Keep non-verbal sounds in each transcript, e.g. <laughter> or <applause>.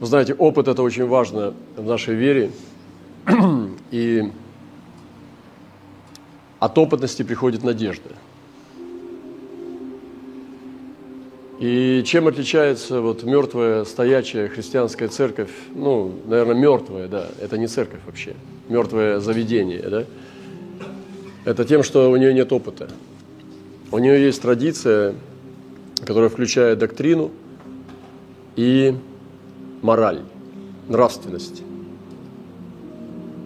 Вы знаете, опыт – это очень важно в нашей вере. <clears throat> И от опытности приходит надежда. И чем отличается вот мертвая, стоячая христианская церковь, ну, наверное, мертвая, да, это не церковь вообще, мертвое заведение, да, это тем, что у нее нет опыта. У нее есть традиция, которая включает доктрину и мораль, нравственность.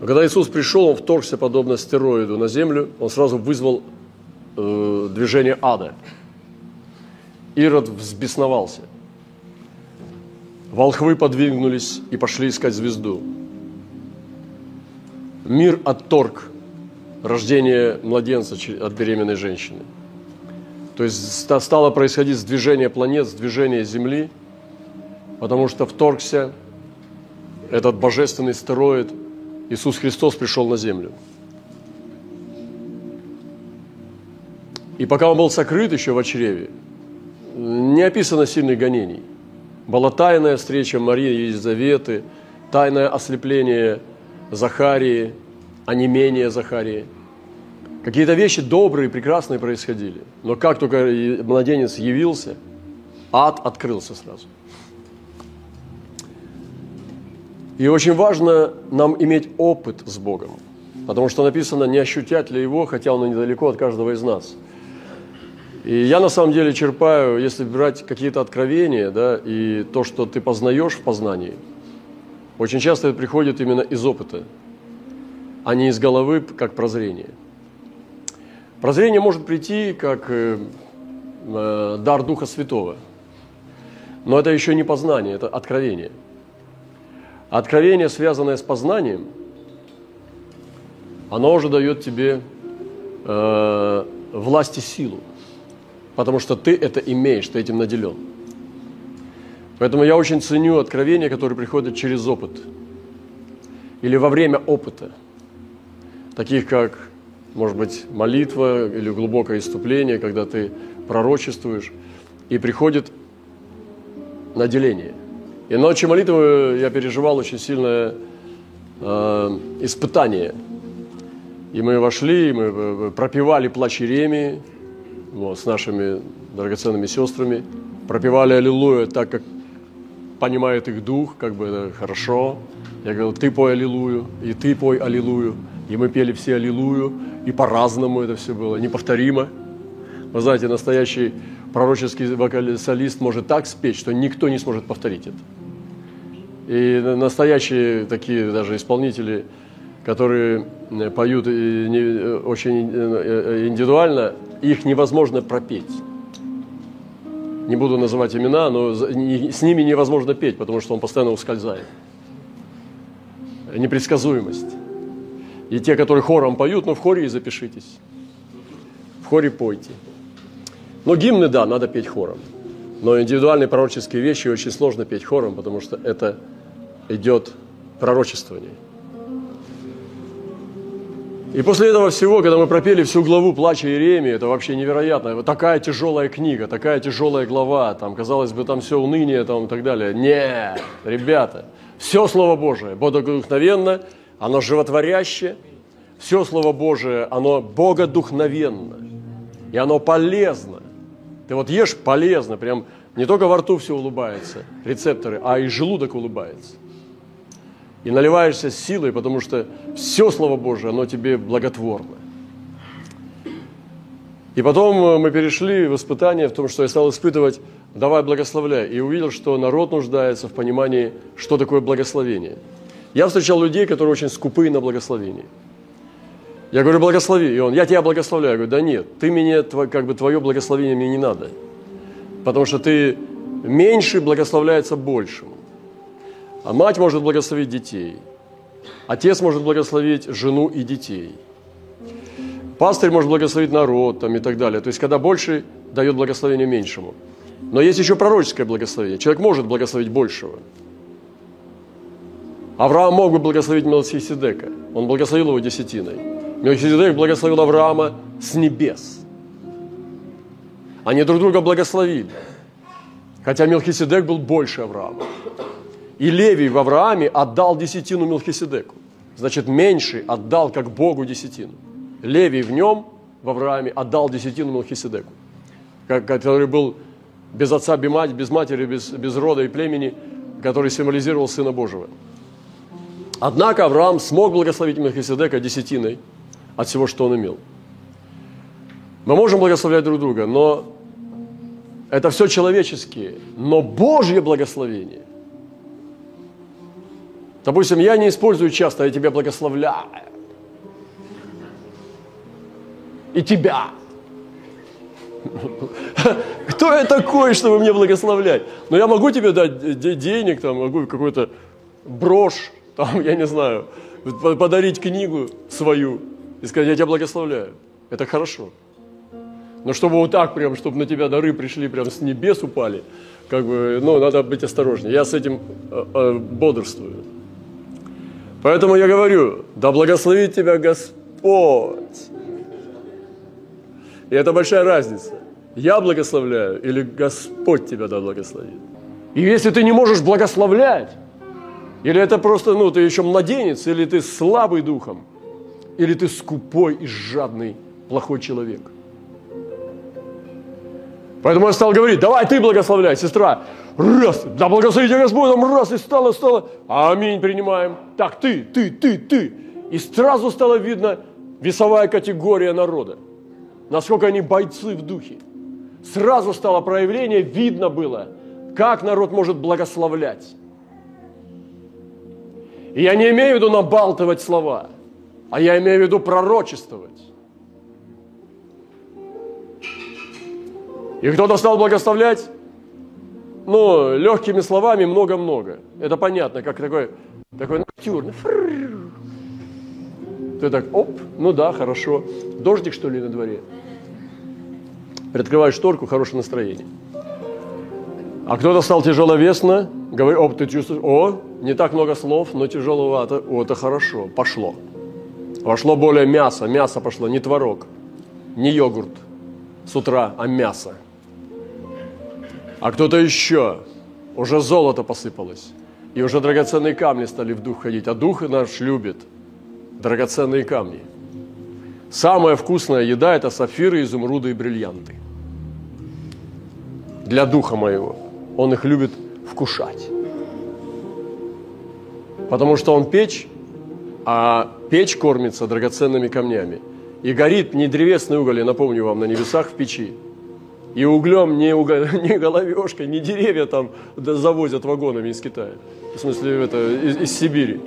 Но когда Иисус пришел, Он вторгся подобно стероиду на землю, Он сразу вызвал э, движение ада. Ирод взбесновался. Волхвы подвигнулись и пошли искать звезду. Мир отторг рождение младенца от беременной женщины. То есть стало происходить сдвижение планет, сдвижение Земли, потому что вторгся этот божественный стероид – Иисус Христос пришел на землю. И пока он был сокрыт еще в чреве, не описано сильных гонений. Была тайная встреча Марии и Елизаветы, тайное ослепление Захарии, онемение Захарии. Какие-то вещи добрые, прекрасные происходили. Но как только младенец явился, ад открылся сразу – И очень важно нам иметь опыт с Богом, потому что написано, не ощутят ли Его, хотя Он недалеко от каждого из нас. И я на самом деле черпаю, если брать какие-то откровения, да, и то, что ты познаешь в познании, очень часто это приходит именно из опыта, а не из головы, как прозрение. Прозрение может прийти как э, э, дар Духа Святого, но это еще не познание, это откровение – Откровение, связанное с познанием, оно уже дает тебе э, власть и силу, потому что ты это имеешь, ты этим наделен. Поэтому я очень ценю откровения, которые приходят через опыт или во время опыта, таких как, может быть, молитва или глубокое иступление, когда ты пророчествуешь, и приходит наделение – и ночью молитвы я переживал очень сильное э, испытание. И мы вошли, и мы э, пропевали плач Иеремии вот, с нашими драгоценными сестрами. Пропевали Аллилуйя так, как понимает их дух, как бы это хорошо. Я говорил, ты пой Аллилуйю, и ты пой Аллилуйю. И мы пели все Аллилуйю, и по-разному это все было, неповторимо. Вы знаете, настоящий пророческий вокалист может так спеть, что никто не сможет повторить это. И настоящие такие даже исполнители, которые э, поют э, очень э, индивидуально, их невозможно пропеть. Не буду называть имена, но с ними невозможно петь, потому что он постоянно ускользает. Непредсказуемость. И те, которые хором поют, ну в хоре и запишитесь. В хоре пойте. Но гимны, да, надо петь хором. Но индивидуальные пророческие вещи очень сложно петь хором, потому что это идет пророчествование. И после этого всего, когда мы пропели всю главу плача Иеремии, это вообще невероятно. Такая тяжелая книга, такая тяжелая глава, там, казалось бы, там все уныние там, и так далее. Не, ребята, все Слово Божие, богодухновенно, оно животворящее, все Слово Божие, оно богодухновенно, и оно полезно. Ты вот ешь полезно, прям не только во рту все улыбается, рецепторы, а и желудок улыбается и наливаешься силой, потому что все Слово Божие, оно тебе благотворно. И потом э, мы перешли в испытание в том, что я стал испытывать «давай благословляй», и увидел, что народ нуждается в понимании, что такое благословение. Я встречал людей, которые очень скупы на благословение. Я говорю, благослови. И он, я тебя благословляю. Я говорю, да нет, ты мне, как бы твое благословение мне не надо. Потому что ты меньше благословляется большим. А мать может благословить детей. Отец может благословить жену и детей. Пастырь может благословить народ там, и так далее. То есть, когда больше дает благословение меньшему. Но есть еще пророческое благословение. Человек может благословить большего. Авраам мог бы благословить Мелхиседека. Он благословил его десятиной. Мелхиседек благословил Авраама с небес. Они друг друга благословили. Хотя Мелхиседек был больше Авраама. и Левий в Аврааме отдал десятину Мелхиседеку. Значит, меньший отдал как Богу десятину. Левий в нем, в Аврааме, отдал десятину Мелхиседеку, который был без отца, без матери, без, без рода и племени, который символизировал Сына Божьего. Однако Авраам смог благословить Мелхиседека десятиной от всего, что он имел. Мы можем благословлять друг друга, но это все человеческие. Но Божье благословение. Допустим, я не использую часто, я тебя благословляю. И тебя. <laughs> Кто я такой, чтобы мне благословлять? Но я могу тебе дать денег, там, могу какой-то брошь, там, <laughs> я не знаю, подарить книгу свою и сказать, я тебя благословляю. Это хорошо. Но чтобы вот так прям, чтобы на тебя дары пришли, прям с небес упали, как бы, ну, надо быть осторожнее. Я с этим э, э, бодрствую. Поэтому я говорю, да благословит тебя Господь. И это большая разница. Я благословляю или Господь тебя да благословит. И если ты не можешь благословлять, или это просто, ну, ты еще младенец, или ты слабый духом, или ты скупой и жадный, плохой человек. Поэтому я стал говорить, давай ты благословляй, сестра. Раз, да благослови тебя Господь, там раз, и стало, стало. Аминь, принимаем. Так, ты, ты, ты, ты. И сразу стало видно весовая категория народа. Насколько они бойцы в духе. Сразу стало проявление, видно было, как народ может благословлять. И я не имею в виду набалтывать слова, а я имею в виду пророчествовать. И кто-то стал благословлять, ну, легкими словами много-много. Это понятно, как такой, такой ноктюрн. Ты так, оп, ну да, хорошо. Дождик, что ли, на дворе? Приоткрываешь шторку, хорошее настроение. А кто-то стал тяжеловесно, говорит, оп, ты чувствуешь, о, не так много слов, но тяжеловато. О, это хорошо, пошло. Вошло более мясо, мясо пошло, не творог, не йогурт с утра, а мясо. А кто-то еще, уже золото посыпалось, и уже драгоценные камни стали в дух ходить, а дух наш любит драгоценные камни. Самая вкусная еда – это сафиры, изумруды и бриллианты. Для духа моего. Он их любит вкушать. Потому что он печь, а печь кормится драгоценными камнями. И горит не древесный уголь, я напомню вам, на небесах в печи. И углем не, уголь, <laughs> не головешкой, не деревья там завозят вагонами из Китая. В смысле, это, из, из Сибири.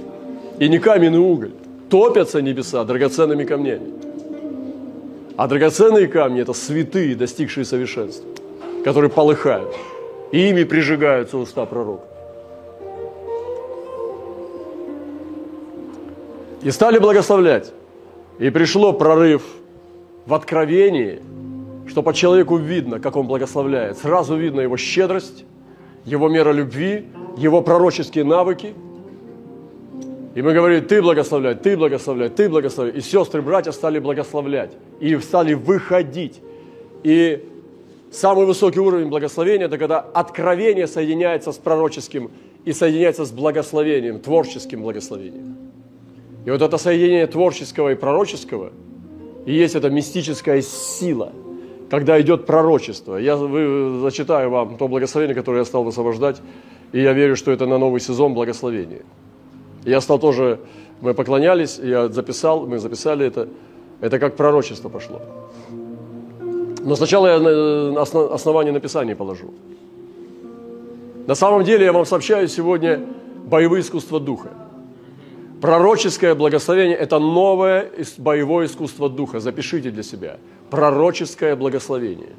И не каменный уголь. Топятся небеса драгоценными камнями. А драгоценные камни – это святые, достигшие совершенства, которые полыхают. И ими прижигаются уста пророка. И стали благословлять. И пришло прорыв в откровении, что по человеку видно, как он благословляет. Сразу видно его щедрость, его мера любви, его пророческие навыки. И мы говорим, ты благословляй, ты благословляй, ты благословляй. И сестры, братья стали благословлять. И стали выходить. И самый высокий уровень благословения – это когда откровение соединяется с пророческим и соединяется с благословением, творческим благословением. И вот это соединение творческого и пророческого и есть эта мистическая сила, когда идет пророчество. Я вы, зачитаю вам то благословение, которое я стал высвобождать, и я верю, что это на новый сезон благословения. Я стал тоже, мы поклонялись, я записал, мы записали это, это как пророчество пошло. Но сначала я основание написания положу. На самом деле я вам сообщаю сегодня боевые искусства духа. Пророческое благословение – это новое боевое искусство духа. Запишите для себя. Пророческое благословение.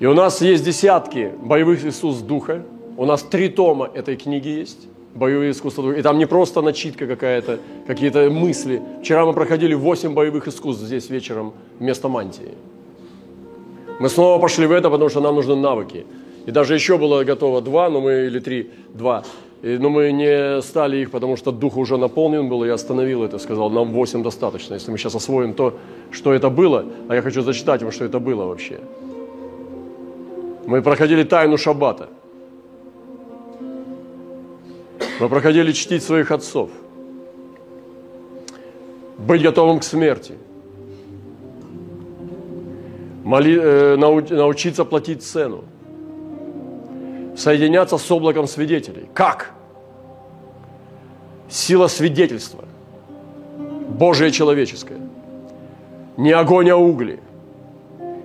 И у нас есть десятки боевых искусств духа. У нас три тома этой книги есть. Боевые искусства духа. И там не просто начитка какая-то, какие-то мысли. Вчера мы проходили восемь боевых искусств здесь вечером вместо мантии. Мы снова пошли в это, потому что нам нужны навыки. И даже еще было готово два, но мы, или три, два. И, но мы не стали их, потому что дух уже наполнен был, и я остановил это, сказал, нам 8 достаточно. Если мы сейчас освоим то, что это было, а я хочу зачитать вам, что это было вообще. Мы проходили тайну шаббата. Мы проходили чтить своих отцов. Быть готовым к смерти. Моли, э, научиться платить цену. Соединяться с облаком свидетелей. Как? Сила свидетельства. Божие человеческое. Не огонь, а угли.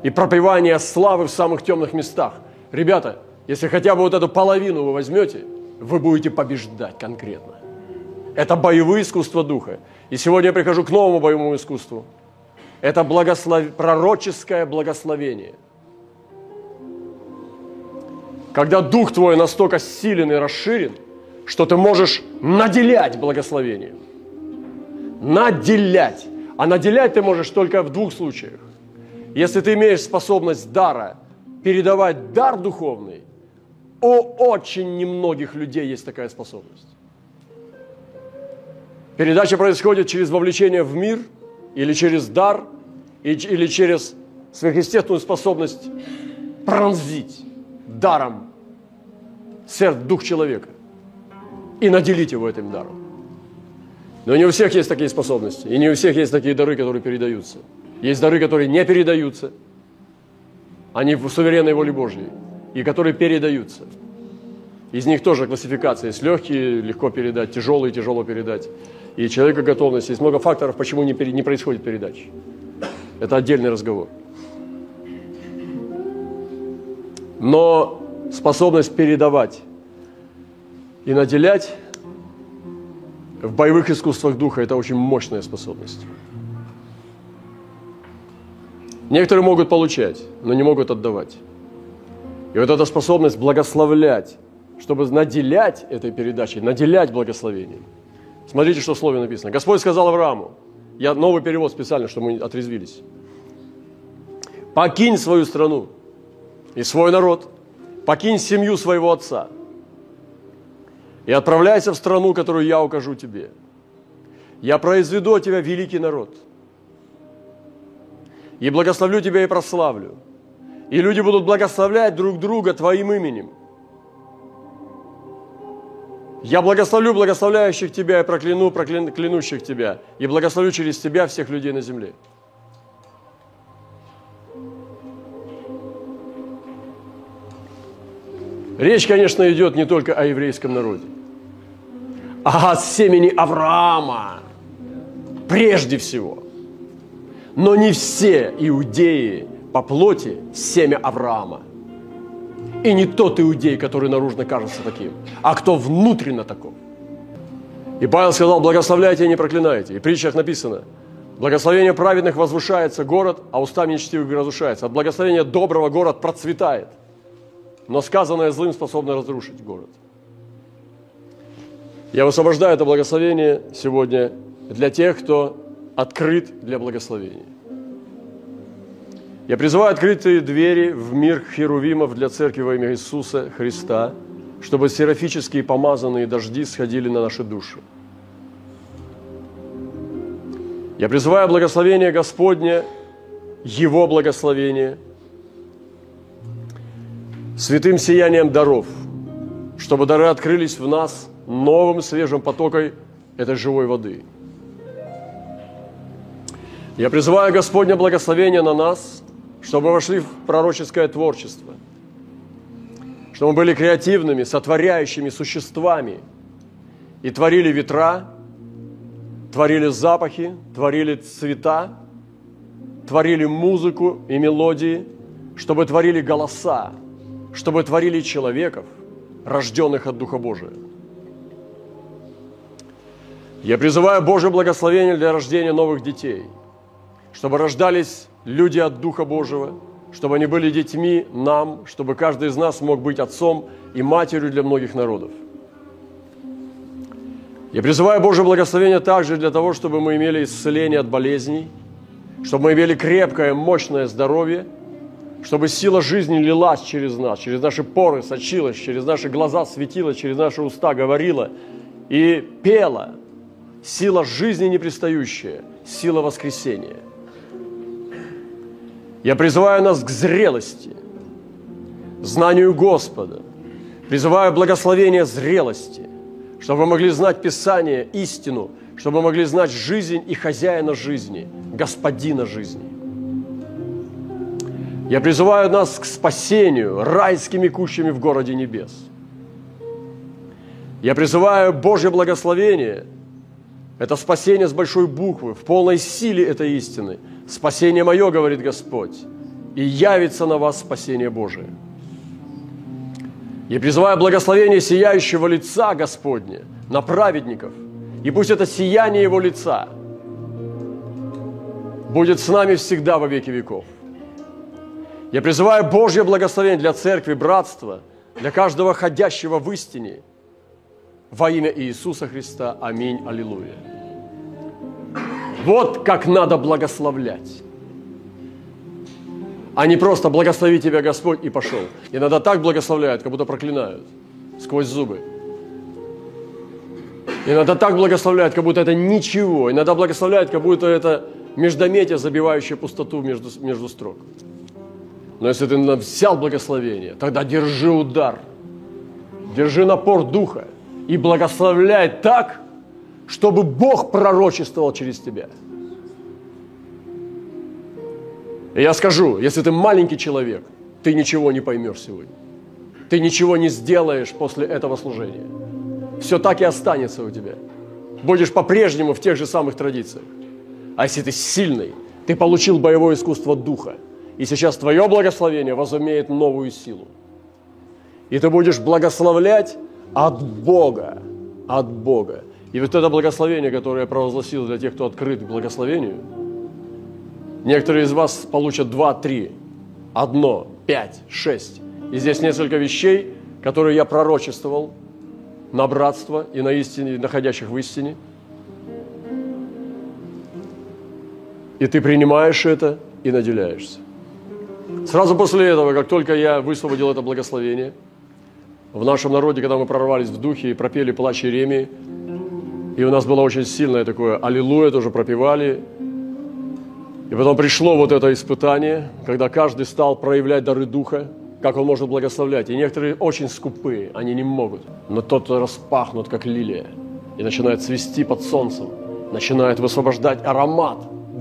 И пропивание славы в самых темных местах. Ребята, если хотя бы вот эту половину вы возьмете, вы будете побеждать конкретно. Это боевые искусства духа. И сегодня я прихожу к новому боевому искусству. Это благослов... пророческое благословение. Когда дух твой настолько силен и расширен, что ты можешь наделять благословением. Наделять. А наделять ты можешь только в двух случаях. Если ты имеешь способность дара передавать дар духовный, у очень немногих людей есть такая способность. Передача происходит через вовлечение в мир или через дар, или через сверхъестественную способность пронзить даром сердце, дух человека и наделить его этим даром. Но не у всех есть такие способности, и не у всех есть такие дары, которые передаются. Есть дары, которые не передаются, они в суверенной воле Божьей и которые передаются. Из них тоже классификация есть легкие, легко передать, тяжелые, тяжело передать. И человека готовность. Есть много факторов, почему не, не происходит передача. Это отдельный разговор. Но способность передавать и наделять в боевых искусствах духа – это очень мощная способность. Некоторые могут получать, но не могут отдавать. И вот эта способность благословлять, чтобы наделять этой передачей, наделять благословением. Смотрите, что в слове написано. Господь сказал Аврааму, я новый перевод специально, чтобы мы отрезвились. Покинь свою страну и свой народ, покинь семью своего отца и отправляйся в страну, которую я укажу тебе. Я произведу от тебя великий народ и благословлю тебя и прославлю – и люди будут благословлять друг друга Твоим именем. Я благословлю благословляющих Тебя и прокляну проклян, клянущих Тебя. И благословлю через Тебя всех людей на земле. Речь, конечно, идет не только о еврейском народе, а о семени Авраама прежде всего. Но не все иудеи по плоти семя Авраама. И не тот иудей, который наружно кажется таким, а кто внутренно таков. И Павел сказал, благословляйте и не проклинайте. И в притчах написано, благословение праведных возвышается город, а устами нечестивых разрушается. От благословения доброго город процветает, но сказанное злым способно разрушить город. Я высвобождаю это благословение сегодня для тех, кто открыт для благословения. Я призываю открытые двери в мир херувимов для церкви во имя Иисуса Христа, чтобы серафические помазанные дожди сходили на наши души. Я призываю благословение Господне, Его благословение, святым сиянием даров, чтобы дары открылись в нас новым свежим потоком этой живой воды. Я призываю Господне благословение на нас – чтобы вошли в пророческое творчество, чтобы мы были креативными, сотворяющими существами и творили ветра, творили запахи, творили цвета, творили музыку и мелодии, чтобы творили голоса, чтобы творили человеков, рожденных от Духа Божия. Я призываю Божье благословение для рождения новых детей, чтобы рождались люди от Духа Божьего, чтобы они были детьми нам, чтобы каждый из нас мог быть отцом и матерью для многих народов. Я призываю Божье благословение также для того, чтобы мы имели исцеление от болезней, чтобы мы имели крепкое, мощное здоровье, чтобы сила жизни лилась через нас, через наши поры сочилась, через наши глаза светилась, через наши уста говорила и пела. Сила жизни непристающая, сила воскресения – я призываю нас к зрелости, знанию Господа. Призываю благословение зрелости, чтобы вы могли знать Писание, истину, чтобы вы могли знать жизнь и хозяина жизни, господина жизни. Я призываю нас к спасению райскими кущами в городе небес. Я призываю Божье благословение. Это спасение с большой буквы, в полной силе этой истины. Спасение мое, говорит Господь, и явится на вас спасение Божие. Я призываю благословение сияющего лица Господня на праведников. И пусть это сияние Его лица будет с нами всегда во веки веков. Я призываю Божье благословение для церкви, братства, для каждого ходящего в истине. Во имя Иисуса Христа. Аминь. Аллилуйя. Вот как надо благословлять. А не просто благослови тебя Господь и пошел. Иногда так благословляют, как будто проклинают сквозь зубы. Иногда так благословляют, как будто это ничего. Иногда благословляют, как будто это междометие, забивающее пустоту между, между строк. Но если ты взял благословение, тогда держи удар, держи напор духа и благословляй так, чтобы Бог пророчествовал через тебя. И я скажу, если ты маленький человек, ты ничего не поймешь сегодня. Ты ничего не сделаешь после этого служения. Все так и останется у тебя. Будешь по-прежнему в тех же самых традициях. А если ты сильный, ты получил боевое искусство духа – и сейчас твое благословение возумеет новую силу. И ты будешь благословлять от Бога, от Бога. И вот это благословение, которое я провозгласил для тех, кто открыт к благословению, некоторые из вас получат два, три, одно, пять, шесть. И здесь несколько вещей, которые я пророчествовал на братство и на истине, находящих в истине. И ты принимаешь это и наделяешься. Сразу после этого, как только я высвободил это благословение, в нашем народе, когда мы прорвались в духе и пропели плач Иеремии, и у нас было очень сильное такое «Аллилуйя» тоже пропевали, и потом пришло вот это испытание, когда каждый стал проявлять дары Духа, как он может благословлять. И некоторые очень скупые, они не могут. Но тот распахнут, как лилия, и начинает цвести под солнцем, начинает высвобождать аромат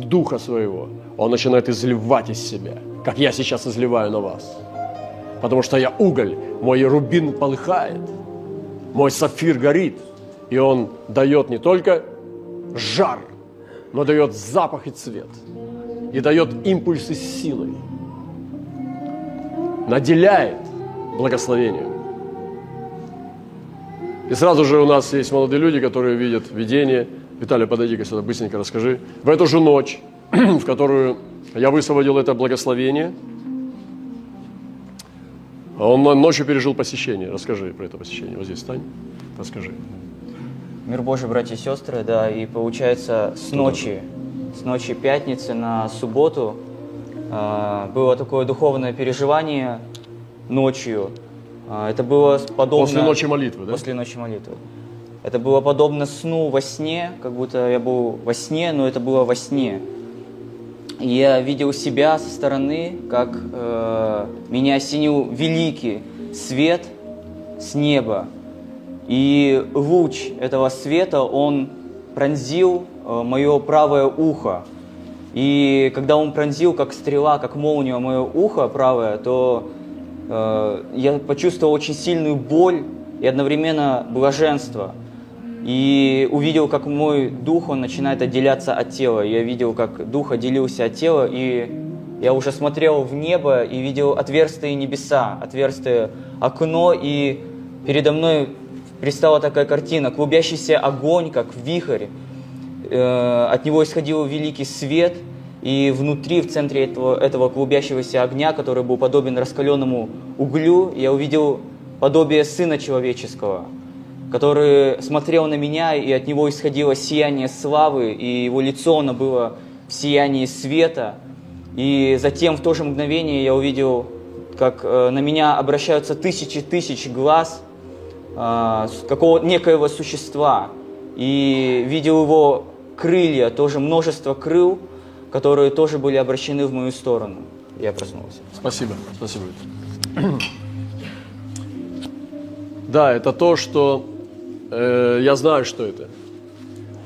Духа своего. Он начинает изливать из себя – как я сейчас изливаю на вас. Потому что я уголь, мой рубин полыхает, мой сафир горит, и он дает не только жар, но дает запах и цвет, и дает импульсы силой, наделяет благословением. И сразу же у нас есть молодые люди, которые видят видение. Виталий, подойди-ка сюда, быстренько расскажи. В эту же ночь, <clears throat> в которую я высвободил это благословение. Он ночью пережил посещение. Расскажи про это посещение. Вот здесь стань, расскажи. Мир Божий, братья и сестры, да, и получается с ночи, с ночи пятницы на субботу э, было такое духовное переживание ночью. Э, это было подобно... После ночи молитвы, да? После ночи молитвы. Это было подобно сну во сне, как будто я был во сне, но это было во сне я видел себя со стороны, как э, меня осенил великий свет с неба. И луч этого света, он пронзил э, мое правое ухо. И когда он пронзил, как стрела, как молния, мое ухо правое, то э, я почувствовал очень сильную боль и одновременно блаженство – и увидел, как мой дух, он начинает отделяться от тела. Я видел, как дух отделился от тела, и я уже смотрел в небо и видел отверстые небеса, отверстие окно, и передо мной пристала такая картина, клубящийся огонь, как вихрь. Э, от него исходил великий свет, и внутри, в центре этого, этого клубящегося огня, который был подобен раскаленному углю, я увидел подобие Сына Человеческого – который смотрел на меня, и от него исходило сияние славы, и его лицо, оно было в сиянии света. И затем в то же мгновение я увидел, как э, на меня обращаются тысячи тысяч глаз э, какого некоего существа. И видел его крылья, тоже множество крыл, которые тоже были обращены в мою сторону. Я проснулся. Спасибо, спасибо. <clears throat> Да, это то, что э, я знаю, что это.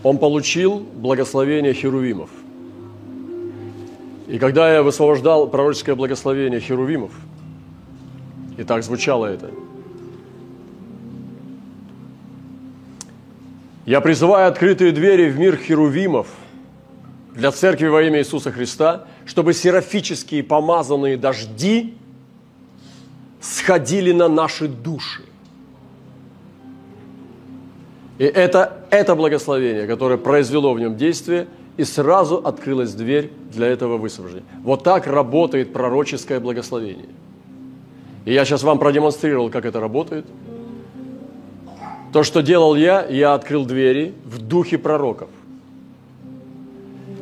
Он получил благословение херувимов. И когда я высвобождал пророческое благословение херувимов, и так звучало это, я призываю открытые двери в мир херувимов для церкви во имя Иисуса Христа, чтобы серафические помазанные дожди сходили на наши души. И это, это благословение, которое произвело в нем действие, и сразу открылась дверь для этого высвобождения. Вот так работает пророческое благословение. И я сейчас вам продемонстрировал, как это работает. То, что делал я, я открыл двери в духе пророков.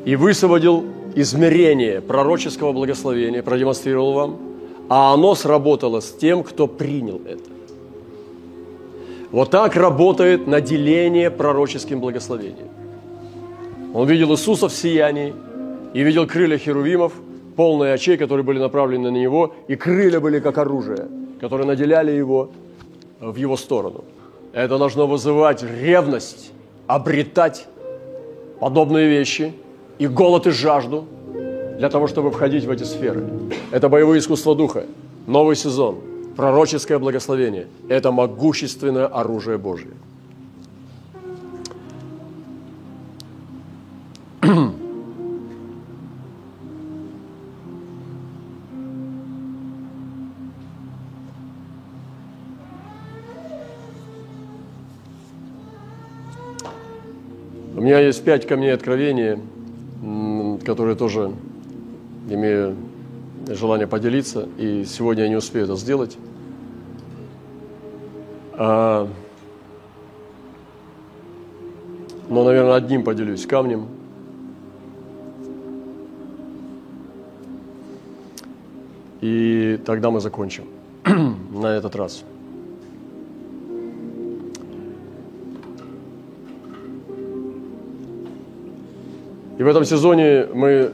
И высвободил измерение пророческого благословения, продемонстрировал вам, а оно сработало с тем, кто принял это. Вот так работает наделение пророческим благословением. Он видел Иисуса в сиянии и видел крылья херувимов, полные очей, которые были направлены на него, и крылья были как оружие, которые наделяли его в его сторону. Это должно вызывать ревность, обретать подобные вещи и голод и жажду для того, чтобы входить в эти сферы. Это боевое искусство духа, новый сезон – Пророческое благословение – это могущественное оружие Божье. У меня есть пять камней откровения, которые тоже имею желание поделиться, и сегодня я не успею это сделать. А, но, наверное, одним поделюсь камнем. И тогда мы закончим <clears throat> на этот раз. И в этом сезоне мы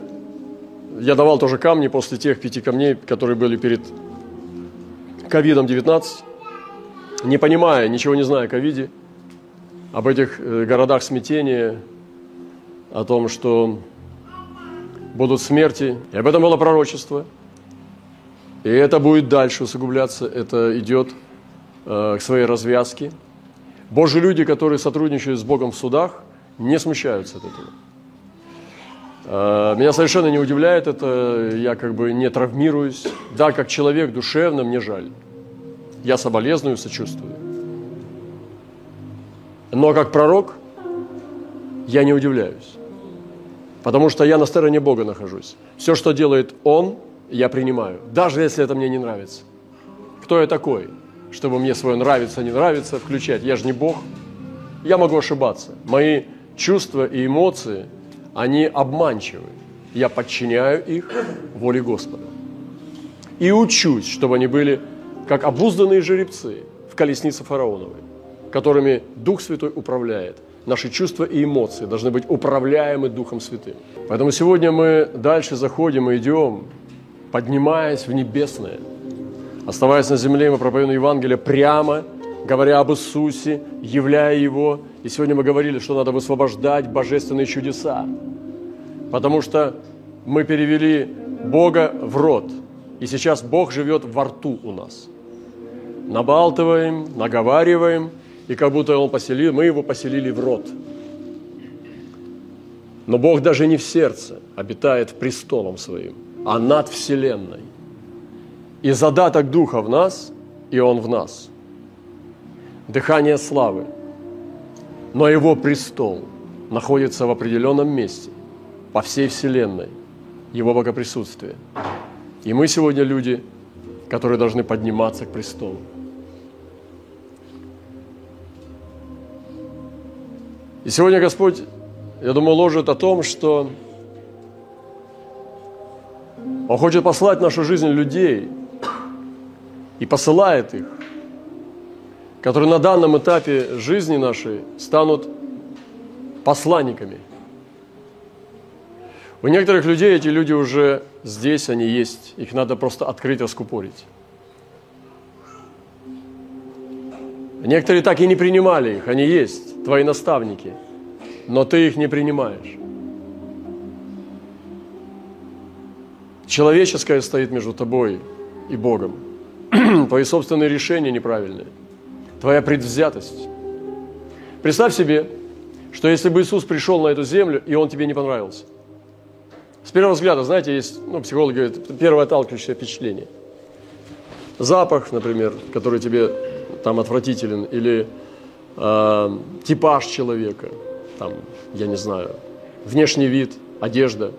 я давал тоже камни после тех пяти камней, которые были перед ковидом-19, не понимая, ничего не зная о ковиде, об этих э, городах смятения, о том, что будут смерти. И об этом было пророчество. И это будет дальше усугубляться, это идет э, к своей развязке. Божьи люди, которые сотрудничают с Богом в судах, не смущаются от этого. Э, меня совершенно не удивляет это, я как бы не травмируюсь. Да, как человек душевно мне жаль. Я соболезную, сочувствую. Но как пророк я не удивляюсь. Потому что я на стороне Бога нахожусь. Все, что делает Он, я принимаю. Даже если это мне не нравится. Кто я такой, чтобы мне свое нравится, не нравится включать? Я же не Бог. Я могу ошибаться. Мои чувства и эмоции – они обманчивы. Я подчиняю их воле Господа. И учусь, чтобы они были как обузданные жеребцы в колеснице фараоновой, которыми Дух Святой управляет. Наши чувства и эмоции должны быть управляемы Духом Святым. Поэтому сегодня мы дальше заходим и идем, поднимаясь в небесное. Оставаясь на земле, мы проповедуем Евангелие прямо, говоря об Иисусе, являя Его – и сегодня мы говорили, что надо высвобождать божественные чудеса, потому что мы перевели Бога в рот, и сейчас Бог живет во рту у нас. Набалтываем, наговариваем, и как будто Он поселил, мы Его поселили в рот. Но Бог даже не в сердце обитает престолом Своим, а над Вселенной. И задаток Духа в нас, и Он в нас. Дыхание славы – но его престол находится в определенном месте по всей Вселенной, его богоприсутствие. И мы сегодня люди, которые должны подниматься к престолу. И сегодня Господь, я думаю, ложит о том, что Он хочет послать в нашу жизнь людей и посылает их, которые на данном этапе жизни нашей станут посланниками. У некоторых людей эти люди уже здесь, они есть. Их надо просто открыть, раскупорить. Некоторые так и не принимали их, они есть, твои наставники, но ты их не принимаешь. Человеческое стоит между тобой и Богом. <clears throat> Твои собственные решения неправильные. Твоя предвзятость. Представь себе, что если бы Иисус пришел на эту землю, и Он тебе не понравился. С первого взгляда, знаете, есть, ну, психологи говорят, первое отталкивающее впечатление. Запах, например, который тебе там отвратителен, или э, типаж человека, там, я не знаю, внешний вид, одежда.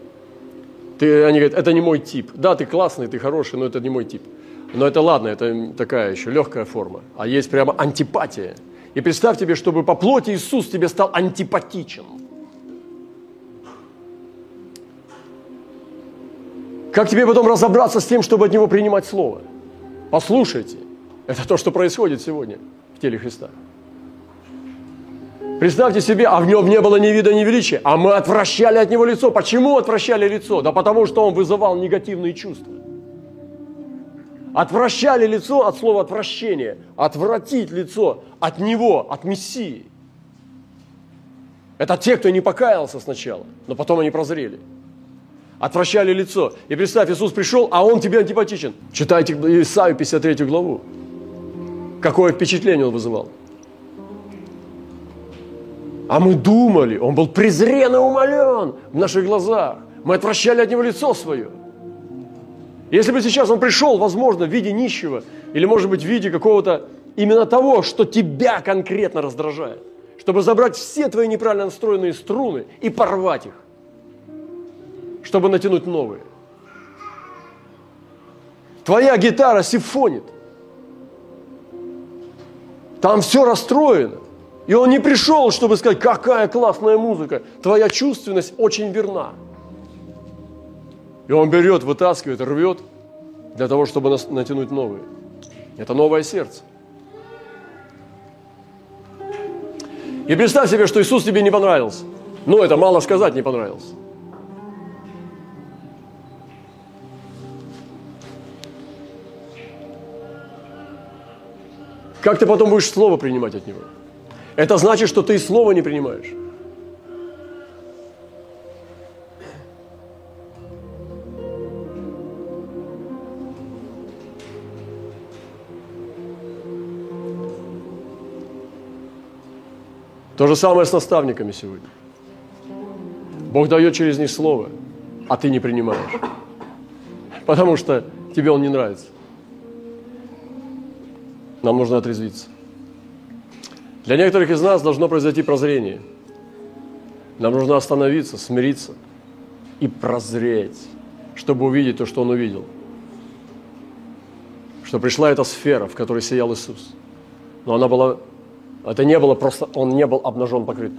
Ты, они говорят, это не мой тип. Да, ты классный, ты хороший, но это не мой тип. Но это ладно, это такая еще легкая форма. А есть прямо антипатия. И представь тебе, чтобы по плоти Иисус тебе стал антипатичен. Как тебе потом разобраться с тем, чтобы от Него принимать Слово? Послушайте, это то, что происходит сегодня в теле Христа. Представьте себе, а в нем не было ни вида, ни величия, а мы отвращали от него лицо. Почему отвращали лицо? Да потому что он вызывал негативные чувства. Отвращали лицо от слова отвращение, отвратить лицо от него, от Мессии. Это те, кто не покаялся сначала, но потом они прозрели. Отвращали лицо. И представь, Иисус пришел, а он тебе антипатичен. Читайте Исаию 53 главу. Какое впечатление он вызывал. А мы думали, он был презрен и умолен в наших глазах. Мы отвращали от него лицо свое – если бы сейчас он пришел, возможно, в виде нищего, или, может быть, в виде какого-то именно того, что тебя конкретно раздражает, чтобы забрать все твои неправильно настроенные струны и порвать их, чтобы натянуть новые. Твоя гитара симфонит. Там все расстроено. И он не пришел, чтобы сказать, какая классная музыка. Твоя чувственность очень верна. И он берет, вытаскивает, рвет для того, чтобы натянуть новые. Это новое сердце. И представь себе, что Иисус тебе не понравился. Ну, это мало сказать, не понравился. Как ты потом будешь слово принимать от Него? Это значит, что ты и слово не принимаешь. То же самое с наставниками сегодня. Бог дает через них слово, а ты не принимаешь. Потому что тебе он не нравится. Нам нужно отрезвиться. Для некоторых из нас должно произойти прозрение. Нам нужно остановиться, смириться и прозреть, чтобы увидеть то, что он увидел. Что пришла эта сфера, в которой сиял Иисус. Но она была это не было просто, он не был обнажен, покрыт.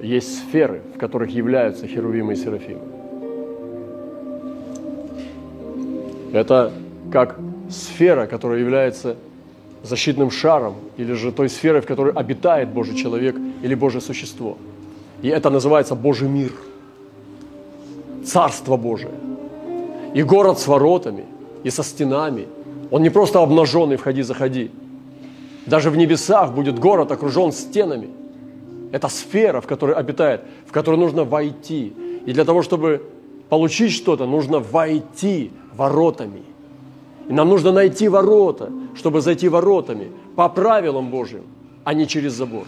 Есть сферы, в которых являются херувимы и серафимы. Это как сфера, которая является защитным шаром, или же той сферой, в которой обитает Божий человек или Божье существо. И это называется Божий мир, Царство Божие. И город с воротами, и со стенами. Он не просто обнаженный, входи, заходи – даже в небесах будет город окружен стенами. Это сфера, в которой обитает, в которую нужно войти. И для того, чтобы получить что-то, нужно войти воротами. И нам нужно найти ворота, чтобы зайти воротами по правилам Божьим, а не через забор.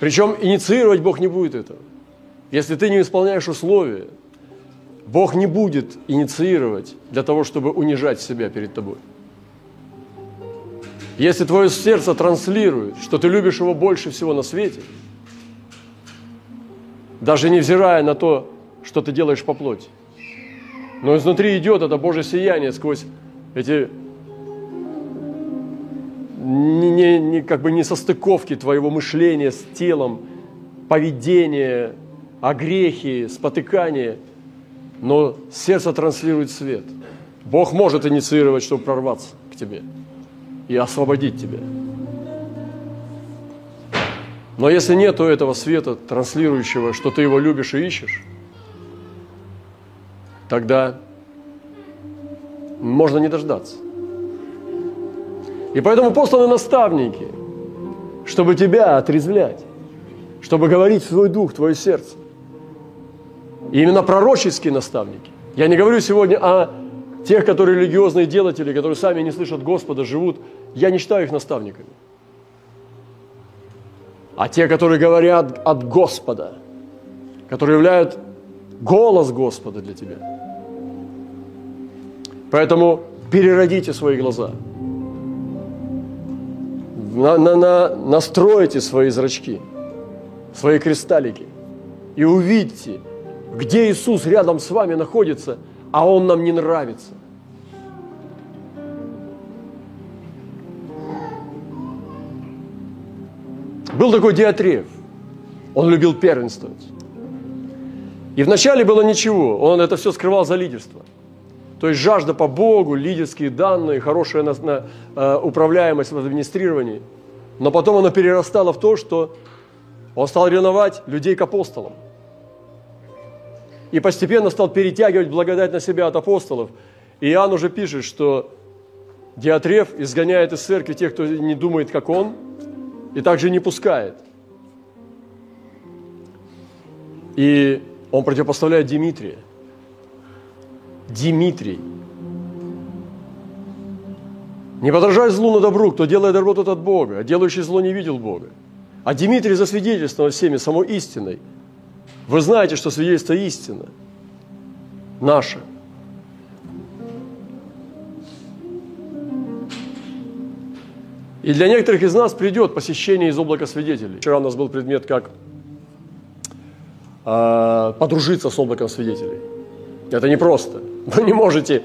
Причем инициировать Бог не будет этого. Если ты не исполняешь условия, Бог не будет инициировать для того, чтобы унижать себя перед тобой. Если твое сердце транслирует, что ты любишь его больше всего на свете, даже невзирая на то, что ты делаешь по плоти, но изнутри идет это Божье сияние сквозь эти не, не, не, как бы не состыковки твоего мышления с телом, поведения, огрехи, спотыкания, но сердце транслирует свет. Бог может инициировать, чтобы прорваться к тебе – и освободить тебя. Но если нету этого света, транслирующего, что ты его любишь и ищешь, тогда можно не дождаться. И поэтому посланы наставники – чтобы тебя отрезвлять, чтобы говорить в твой дух, в твое сердце. И именно пророческие наставники. Я не говорю сегодня о тех, которые религиозные делатели, которые сами не слышат Господа, живут. Я не считаю их наставниками. А те, которые говорят от Господа, которые являют голос Господа для тебя. Поэтому переродите свои глаза. На, на, на, настройте свои зрачки, свои кристаллики и увидьте, где Иисус рядом с вами находится, а Он нам не нравится. Был такой Диатреф. Он любил первенствовать. И вначале было ничего, он это все скрывал за лидерство. То есть жажда по Богу, лидерские данные, хорошая на, на, э, управляемость в администрировании. Но потом оно перерастало в то, что он стал ревновать людей к апостолам. И постепенно стал перетягивать благодать на себя от апостолов. И Иоанн уже пишет, что Диатреф изгоняет из церкви тех, кто не думает, как он, и также не пускает. И он противопоставляет Дмитрия. Дмитрий. Не подражай злу на добру, кто делает добро, тот от Бога, а делающий зло не видел Бога. А Дмитрий засвидетельствовал всеми самой истиной. Вы знаете, что свидетельство истина наше. И для некоторых из нас придет посещение из облака свидетелей. Вчера у нас был предмет, как э, подружиться с облаком свидетелей. Это непросто. Вы не можете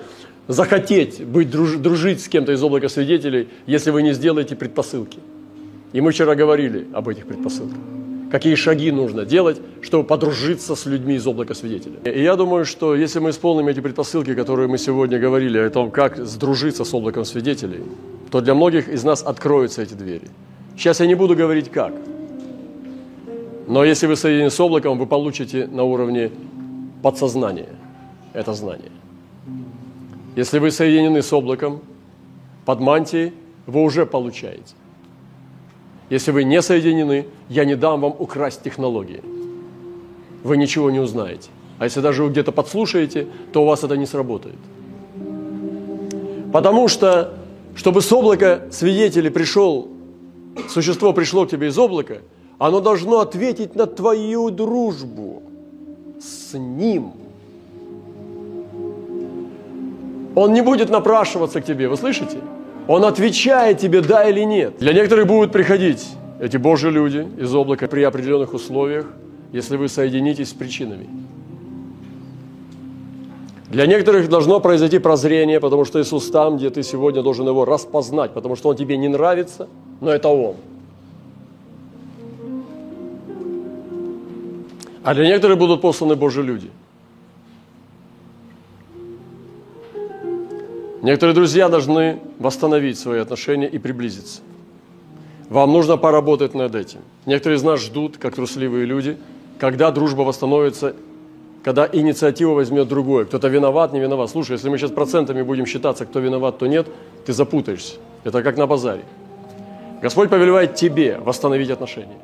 захотеть быть, друж, дружить с кем-то из облака свидетелей, если вы не сделаете предпосылки. И мы вчера говорили об этих предпосылках. Какие шаги нужно делать, чтобы подружиться с людьми из облака свидетелей. И я думаю, что если мы исполним эти предпосылки, которые мы сегодня говорили о том, как сдружиться с облаком свидетелей, то для многих из нас откроются эти двери. Сейчас я не буду говорить как. Но если вы соединены с облаком, вы получите на уровне подсознания это знание. Если вы соединены с облаком, под мантией, вы уже получаете. Если вы не соединены, я не дам вам украсть технологии. Вы ничего не узнаете. А если даже вы где-то подслушаете, то у вас это не сработает. Потому что, чтобы с облака свидетелей пришел, существо пришло к тебе из облака, оно должно ответить на твою дружбу с ним – Он не будет напрашиваться к тебе, вы слышите? Он отвечает тебе да или нет. Для некоторых будут приходить эти Божьи люди из облака при определенных условиях, если вы соединитесь с причинами. Для некоторых должно произойти прозрение, потому что Иисус там, где ты сегодня должен его распознать, потому что он тебе не нравится, но это он. А для некоторых будут посланы Божьи люди – Некоторые друзья должны восстановить свои отношения и приблизиться. Вам нужно поработать над этим. Некоторые из нас ждут, как трусливые люди, когда дружба восстановится, когда инициатива возьмет другое. Кто-то виноват, не виноват. Слушай, если мы сейчас процентами будем считаться, кто виноват, кто нет, ты запутаешься. Это как на базаре. Господь повелевает тебе восстановить отношения.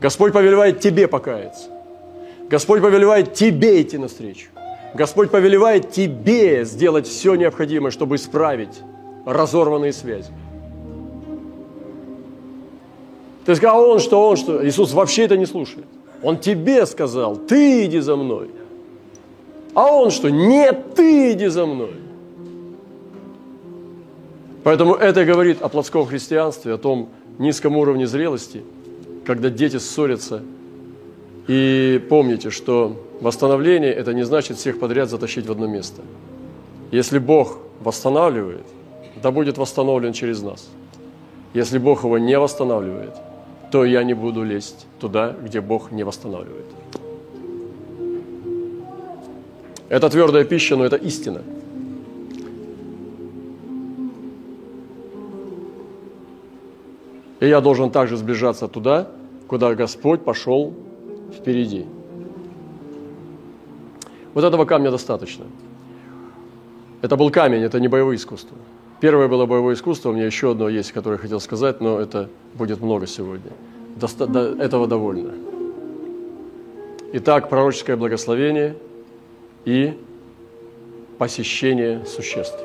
Господь повелевает тебе покаяться. Господь повелевает тебе идти навстречу. Господь повелевает тебе сделать все необходимое, чтобы исправить разорванные связи. Ты сказал, а он что, он что? Иисус вообще это не слушает. Он тебе сказал, ты иди за мной. А он что? Нет, ты иди за мной. Поэтому это говорит о плотском христианстве, о том низком уровне зрелости, когда дети ссорятся. И помните, что Восстановление – это не значит всех подряд затащить в одно место. Если Бог восстанавливает, да будет восстановлен через нас. Если Бог его не восстанавливает, то я не буду лезть туда, где Бог не восстанавливает. Это твердая пища, но это истина. И я должен также сближаться туда, куда Господь пошел впереди. Вот этого камня достаточно. Это был камень, это не боевое искусство. Первое было боевое искусство, у меня еще одно есть, которое я хотел сказать, но это будет много сегодня. Доста- до- этого довольно. Итак, пророческое благословение и посещение существ.